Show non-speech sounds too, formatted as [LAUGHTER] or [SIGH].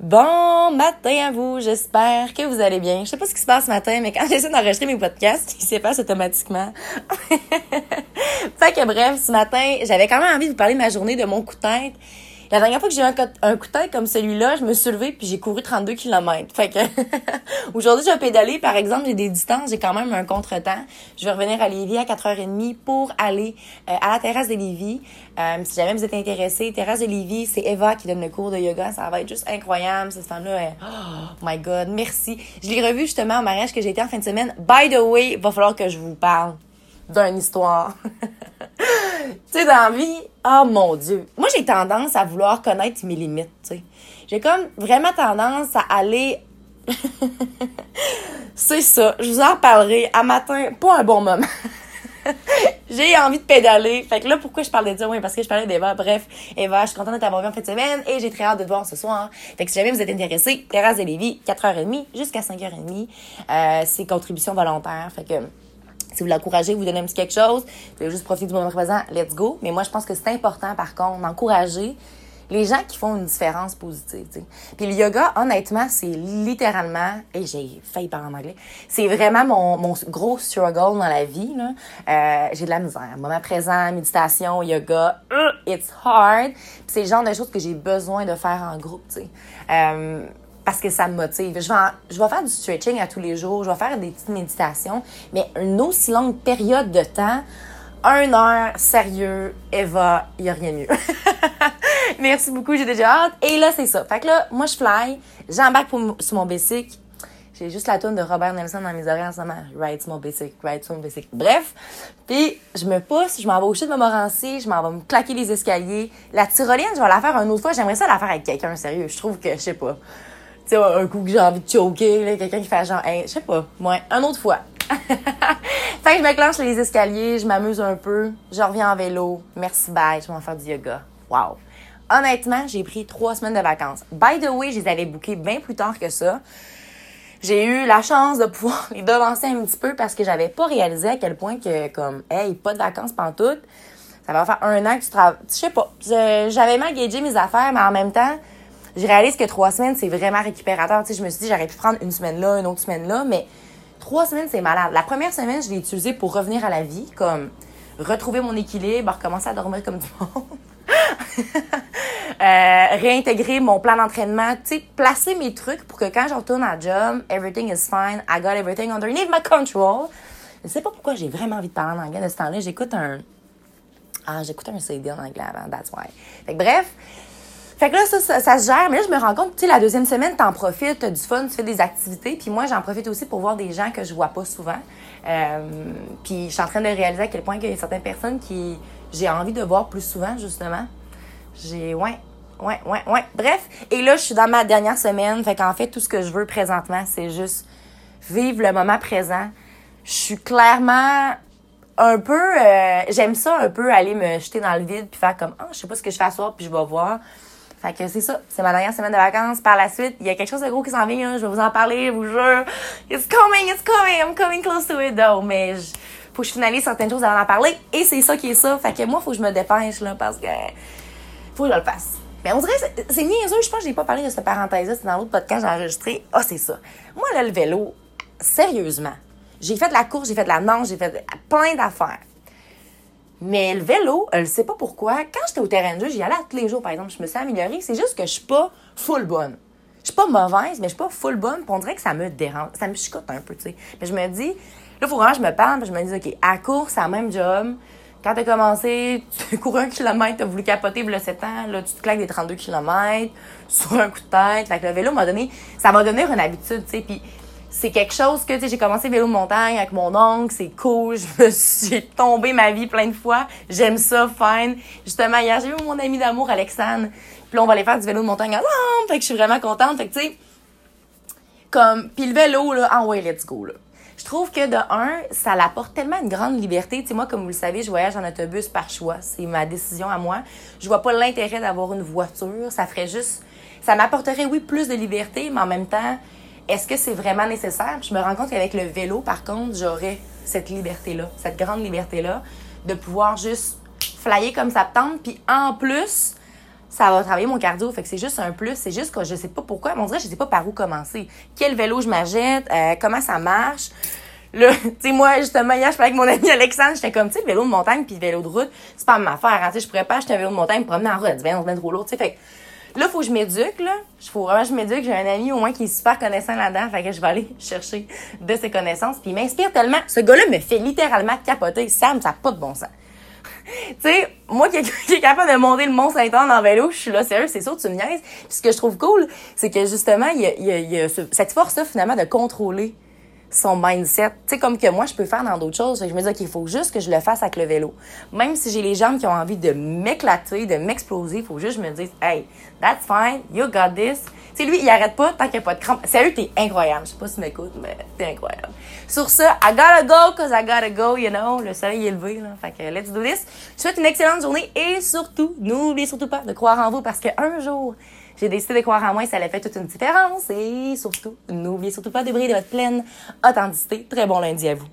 Bon matin à vous, j'espère que vous allez bien. Je sais pas ce qui se passe ce matin, mais quand [LAUGHS] j'essaie d'enregistrer mes podcasts, il se passe automatiquement. [LAUGHS] fait que bref, ce matin, j'avais quand même envie de vous parler de ma journée, de mon coup de tête. La dernière fois que j'ai eu un, un, coup comme celui-là, je me suis levée puis j'ai couru 32 km. Fait que [LAUGHS] aujourd'hui, je vais pédaler. Par exemple, j'ai des distances, j'ai quand même un contretemps. Je vais revenir à Lévis à 4h30 pour aller euh, à la terrasse de Lévis. Euh, si jamais vous êtes intéressés, terrasse de Lévis, c'est Eva qui donne le cours de yoga. Ça va être juste incroyable. Cette femme-là, oh my God, merci. Je l'ai revue justement au mariage que j'ai été en fin de semaine. By the way, va falloir que je vous parle d'une histoire. [LAUGHS] sais, dans la vie, oh mon Dieu. Moi, j'ai tendance à vouloir connaître mes limites, tu sais. J'ai comme vraiment tendance à aller. [LAUGHS] C'est ça. Je vous en reparlerai à matin, pas un bon moment. [LAUGHS] j'ai envie de pédaler. Fait que là, pourquoi je parlais de ça? Oui, parce que je parlais d'Eva. Bref, Eva, je suis contente de t'avoir vu en fin de semaine et j'ai très hâte de te voir ce soir. Fait que si jamais vous êtes intéressé, Terrasse de Lévis, 4h30 jusqu'à 5h30. Euh, c'est contribution volontaire. Fait que si vous l'encouragez, vous donnez un petit quelque chose, vous voulez juste profiter du moment présent, let's go. Mais moi, je pense que c'est important, par contre, d'encourager les gens qui font une différence positive. T'sais. Puis le yoga, honnêtement, c'est littéralement, et j'ai failli parler en anglais, c'est vraiment mon, mon gros struggle dans la vie. Euh, j'ai de la misère. Moment présent, méditation, yoga, it's hard. Puis c'est le genre de choses que j'ai besoin de faire en groupe. T'sais. Euh, parce que ça me motive. Je vais, je vais faire du stretching à tous les jours, je vais faire des petites méditations, mais une aussi longue période de temps, un heure, sérieux, Eva, il n'y a rien mieux. [LAUGHS] Merci beaucoup, j'ai déjà hâte. Et là, c'est ça. Fait que là, moi, je fly, j'embarque sur mon bicycle. J'ai juste la tourne de Robert Nelson dans mes oreilles en ce moment. Ride mon bicycle, ride mon bicycle. Bref, puis je me pousse, je m'en vais au chute de Montmorency, je m'en vais me claquer les escaliers. La tyrolienne, je vais la faire une autre fois. J'aimerais ça la faire avec quelqu'un, sérieux. Je trouve que, je sais pas sais, un coup que j'ai envie de choquer, quelqu'un qui fait genre, hey, je sais pas, moi, une autre fois. [LAUGHS] fait que je me clenche les escaliers, je m'amuse un peu, je reviens en vélo, merci, bye, je vais en faire du yoga. Wow. Honnêtement, j'ai pris trois semaines de vacances. By the way, je les avais bookées bien plus tard que ça. J'ai eu la chance de pouvoir [LAUGHS] les devancer un petit peu parce que j'avais pas réalisé à quel point que, comme, hey, pas de vacances pantoute. Ça va faire un an que tu travailles. Je sais pas. J'avais mal gagé mes affaires, mais en même temps, je réalise que trois semaines, c'est vraiment récupérateur. Tu sais, je me suis dit, j'aurais pu prendre une semaine là, une autre semaine là, mais trois semaines, c'est malade. La première semaine, je l'ai utilisée pour revenir à la vie, comme retrouver mon équilibre, recommencer à dormir comme du monde. [LAUGHS] euh, réintégrer mon plan d'entraînement, tu sais, placer mes trucs pour que quand je retourne à job, everything is fine, I got everything underneath my control. Je sais pas pourquoi j'ai vraiment envie de parler en anglais de ce temps-là. J'écoute un... Ah, j'écoute un CD en anglais avant, that's why. Fait que bref, fait que là, ça, ça, se gère. Mais là, je me rends compte, tu sais, la deuxième semaine, t'en profites, t'as du fun, tu fais des activités. Puis moi, j'en profite aussi pour voir des gens que je vois pas souvent. Euh, puis je suis en train de réaliser à quel point il y a certaines personnes qui j'ai envie de voir plus souvent, justement. J'ai, ouais, ouais, ouais, ouais. Bref. Et là, je suis dans ma dernière semaine. Fait qu'en fait, tout ce que je veux présentement, c'est juste vivre le moment présent. Je suis clairement un peu, euh, j'aime ça un peu aller me jeter dans le vide puis faire comme, ah, oh, je sais pas ce que je fais à soir puis je vais voir. Fait que c'est ça. C'est ma dernière semaine de vacances. Par la suite, il y a quelque chose de gros qui s'en vient. Je vais vous en parler, je vous jure. It's coming, it's coming. I'm coming close to it, though. Mais je, faut que je finalise certaines choses avant d'en parler. Et c'est ça qui est ça. Fait que moi, faut que je me dépêche, là, parce que faut que je le fasse. Mais on dirait, c'est niaiseux. Je pense que j'ai pas parlé de cette parenthèse-là. C'est dans l'autre podcast j'ai enregistré. Ah, c'est ça. Moi, là, le vélo, sérieusement, j'ai fait de la course, j'ai fait de la j'ai fait plein d'affaires. Mais le vélo, je sais pas pourquoi. Quand j'étais au terrain de jeu, j'y allais tous les jours, par exemple. Je me suis améliorée. C'est juste que je suis pas full bonne. Je suis pas mauvaise, mais je suis pas full bonne. Puis on dirait que ça me dérange. Ça me chicote un peu, tu sais. Mais je me dis, là, faut vraiment que je me parle. Puis je me dis, OK, à course, le même job. Quand t'as commencé, tu [LAUGHS] cours un kilomètre, t'as voulu capoter le 7 ans, là, tu te claques des 32 kilomètres sur un coup de tête. Fait que le vélo m'a donné, ça m'a donné une habitude, tu sais. Puis c'est quelque chose que, tu sais, j'ai commencé vélo de montagne avec mon oncle, c'est cool, [LAUGHS] je me j'ai tombé ma vie plein de fois, j'aime ça, fine. Justement, hier, j'ai vu mon ami d'amour, Alexandre, puis là, on va aller faire du vélo de montagne ensemble, fait que je suis vraiment contente, fait que, tu sais, comme, puis le vélo, là, ah ouais, let's go, là. Je trouve que de un, ça l'apporte tellement une grande liberté. Tu sais, moi, comme vous le savez, je voyage en autobus par choix. C'est ma décision à moi. Je vois pas l'intérêt d'avoir une voiture. Ça ferait juste, ça m'apporterait, oui, plus de liberté, mais en même temps, est-ce que c'est vraiment nécessaire? je me rends compte qu'avec le vélo, par contre, j'aurais cette liberté-là, cette grande liberté-là, de pouvoir juste flyer comme ça tente, puis en plus, ça va travailler mon cardio. Fait que c'est juste un plus. C'est juste que je sais pas pourquoi. On dirait que je sais pas par où commencer. Quel vélo je m'achète, euh, comment ça marche? Là, [LAUGHS] tu sais, moi, justement, hier, je parlais avec mon ami Alexandre, j'étais comme, tu le vélo de montagne puis le vélo de route, c'est pas ma affaire. Hein, tu sais, je pourrais pas acheter un vélo de montagne pour promener en route. C'est bien trop lourd, tu sais. Fait là, faut que je m'éduque, là. Faut vraiment que je m'éduque. J'ai un ami, au moins, qui est super connaissant là-dedans. Fait que je vais aller [LAUGHS] chercher de ses connaissances. Puis il m'inspire tellement. Ce gars-là me fait littéralement capoter. Sam, ça n'a pas de bon sens. [LAUGHS] tu sais, moi qui, [LAUGHS] qui, est capable de monter le Mont Saint-Anne en vélo, je suis là, sérieux, c'est sûr, tu me niaises. Puis ce que je trouve cool, c'est que justement, il y a, cette force-là, finalement, de contrôler son mindset. Tu sais, comme que moi, je peux faire dans d'autres choses. Je me dis, OK, il faut juste que je le fasse avec le vélo. Même si j'ai les jambes qui ont envie de m'éclater, de m'exploser, il faut juste que je me dise, hey, that's fine, you got this. Tu sais, lui, il arrête pas tant qu'il n'y a pas de crampes. Sérieux, t'es incroyable. Je sais pas si tu m'écoutes, mais t'es incroyable. Sur ce, I gotta go, cause I gotta go, you know. Le soleil est levé, là. Fait que let's do this. Je te souhaite une excellente journée et surtout, n'oubliez surtout pas de croire en vous parce qu'un jour, j'ai décidé de croire en moi et ça a fait toute une différence. Et surtout, n'oubliez surtout pas de briller de votre pleine authenticité. Très bon lundi à vous.